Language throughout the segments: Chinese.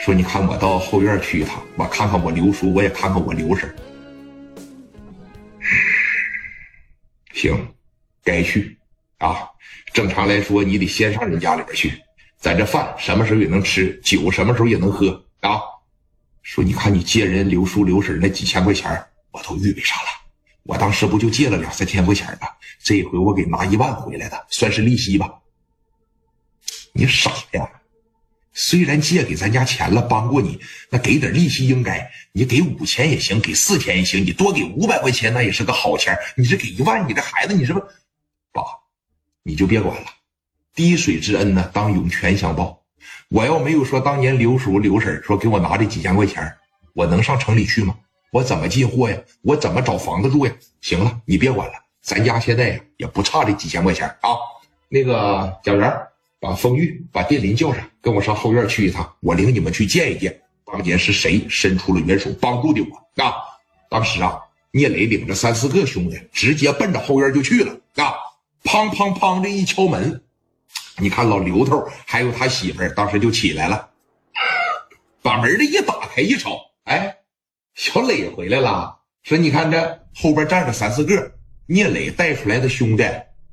说你看我到后院去一趟，我看看我刘叔，我也看看我刘婶。行，该去啊。正常来说，你得先上人家里边去。咱这饭什么时候也能吃，酒什么时候也能喝啊。说你看你借人刘叔刘婶那几千块钱，我都预备上了。我当时不就借了两三千块钱吗？这回我给拿一万回来的，算是利息吧。你傻呀！虽然借给咱家钱了，帮过你，那给点利息应该。你给五千也行，给四千也行，你多给五百块钱那也是个好钱。你这给一万，你这孩子，你是不爸？你就别管了，滴水之恩呢，当涌泉相报。我要没有说当年刘叔刘婶说给我拿这几千块钱，我能上城里去吗？我怎么进货呀？我怎么找房子住呀？行了，你别管了，咱家现在呀也不差这几千块钱啊。那个贾元。把风玉、把电林叫上，跟我上后院去一趟，我领你们去见一见，当年是谁伸出了援手帮助的我啊！当时啊，聂磊领着三四个兄弟，直接奔着后院就去了啊！砰砰砰这一敲门，你看老刘头还有他媳妇儿，当时就起来了，把门的一打开一瞅，哎，小磊回来了，说你看这后边站着三四个聂磊带出来的兄弟。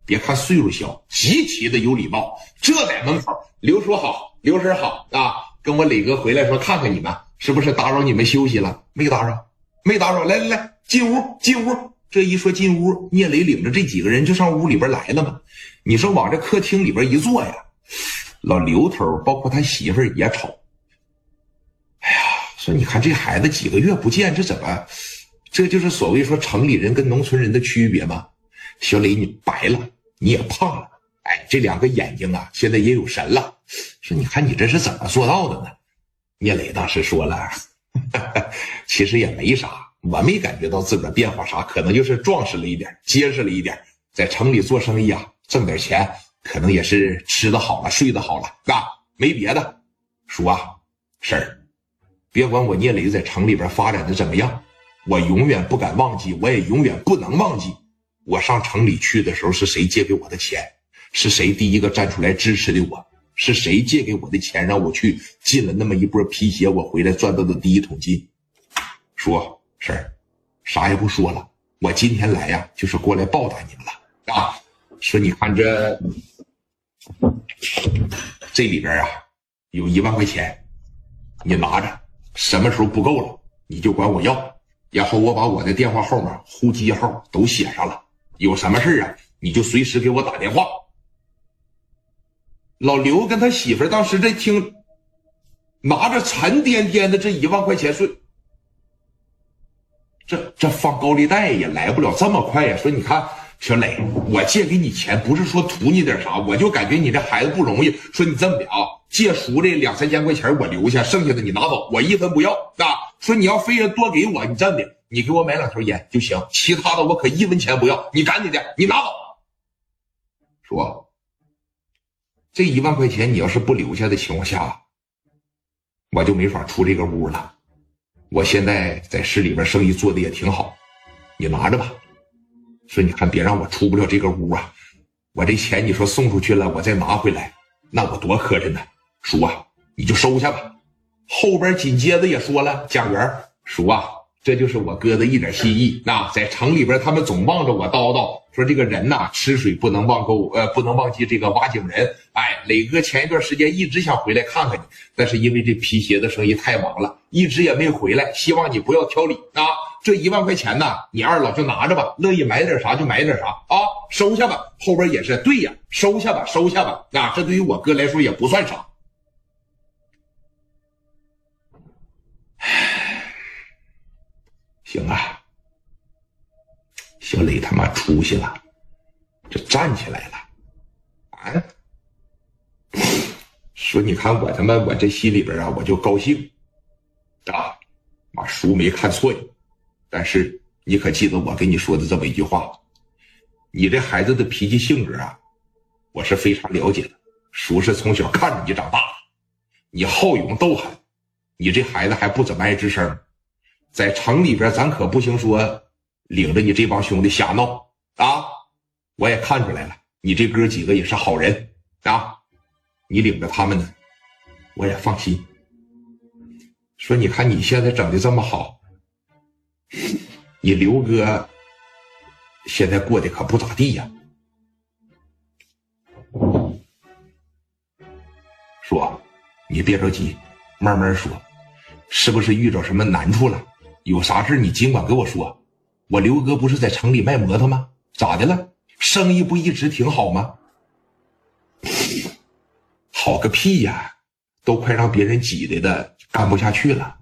别看岁数小，极其的有礼貌。这在门口，刘叔好，刘婶好啊！跟我磊哥回来说看看你们，是不是打扰你们休息了？没打扰，没打扰。来来来，进屋，进屋。这一说进屋，聂磊领着这几个人就上屋里边来了嘛。你说往这客厅里边一坐呀，老刘头包括他媳妇也瞅。哎呀，说你看这孩子几个月不见，这怎么？这就是所谓说城里人跟农村人的区别吗？小磊，你白了。你也胖了，哎，这两个眼睛啊，现在也有神了。说，你看你这是怎么做到的呢？聂磊当时说了，其实也没啥，我没感觉到自个儿变化啥，可能就是壮实了一点，结实了一点。在城里做生意啊，挣点钱，可能也是吃的好了，睡的好了，啊，没别的。叔啊，婶儿，别管我聂磊在城里边发展的怎么样，我永远不敢忘记，我也永远不能忘记。我上城里去的时候，是谁借给我的钱？是谁第一个站出来支持的我？是谁借给我的钱，让我去进了那么一波皮鞋？我回来赚到的第一桶金。说婶儿，啥也不说了，我今天来呀，就是过来报答你们了啊！说你看这这里边啊，有一万块钱，你拿着，什么时候不够了，你就管我要。然后我把我的电话号码、呼机号都写上了。有什么事啊？你就随时给我打电话。老刘跟他媳妇当时在听，拿着沉甸甸的这一万块钱，说：“这这放高利贷也来不了这么快呀。”说：“你看，小磊，我借给你钱不是说图你点啥，我就感觉你这孩子不容易。说你这么的啊，借叔这两三千块钱我留下，剩下的你拿走，我一分不要啊。说你要非要多给我，你这么的。”你给我买两条烟就行，其他的我可一分钱不要。你赶紧的，你拿走。说，这一万块钱你要是不留下的情况下，我就没法出这个屋了。我现在在市里边生意做的也挺好，你拿着吧。说你看，别让我出不了这个屋啊！我这钱你说送出去了，我再拿回来，那我多磕碜呢。叔啊，你就收下吧。后边紧接着也说了，贾元，叔啊。这就是我哥的一点心意。那在城里边，他们总望着我叨叨，说这个人呐，吃水不能忘沟，呃，不能忘记这个挖井人。哎，磊哥前一段时间一直想回来看看你，但是因为这皮鞋的生意太忙了，一直也没回来。希望你不要挑理啊！这一万块钱呢，你二老就拿着吧，乐意买点啥就买点啥啊，收下吧。后边也是对呀，收下吧，收下吧。啊，这对于我哥来说也不算啥。行啊，小磊他妈出息了，这站起来了，啊！说你看我他妈我这心里边啊，我就高兴啊！妈叔没看错你，但是你可记得我跟你说的这么一句话？你这孩子的脾气性格啊，我是非常了解的。叔是从小看着你长大的，你好勇斗狠，你这孩子还不怎么爱吱声。在城里边，咱可不行说领着你这帮兄弟瞎闹啊！我也看出来了，你这哥几个也是好人啊！你领着他们呢，我也放心。说你看你现在整的这么好，你刘哥现在过得可不咋地呀。说，你别着急，慢慢说，是不是遇着什么难处了？有啥事你尽管跟我说。我刘哥不是在城里卖摩托吗？咋的了？生意不一直挺好吗？好个屁呀！都快让别人挤兑的干不下去了。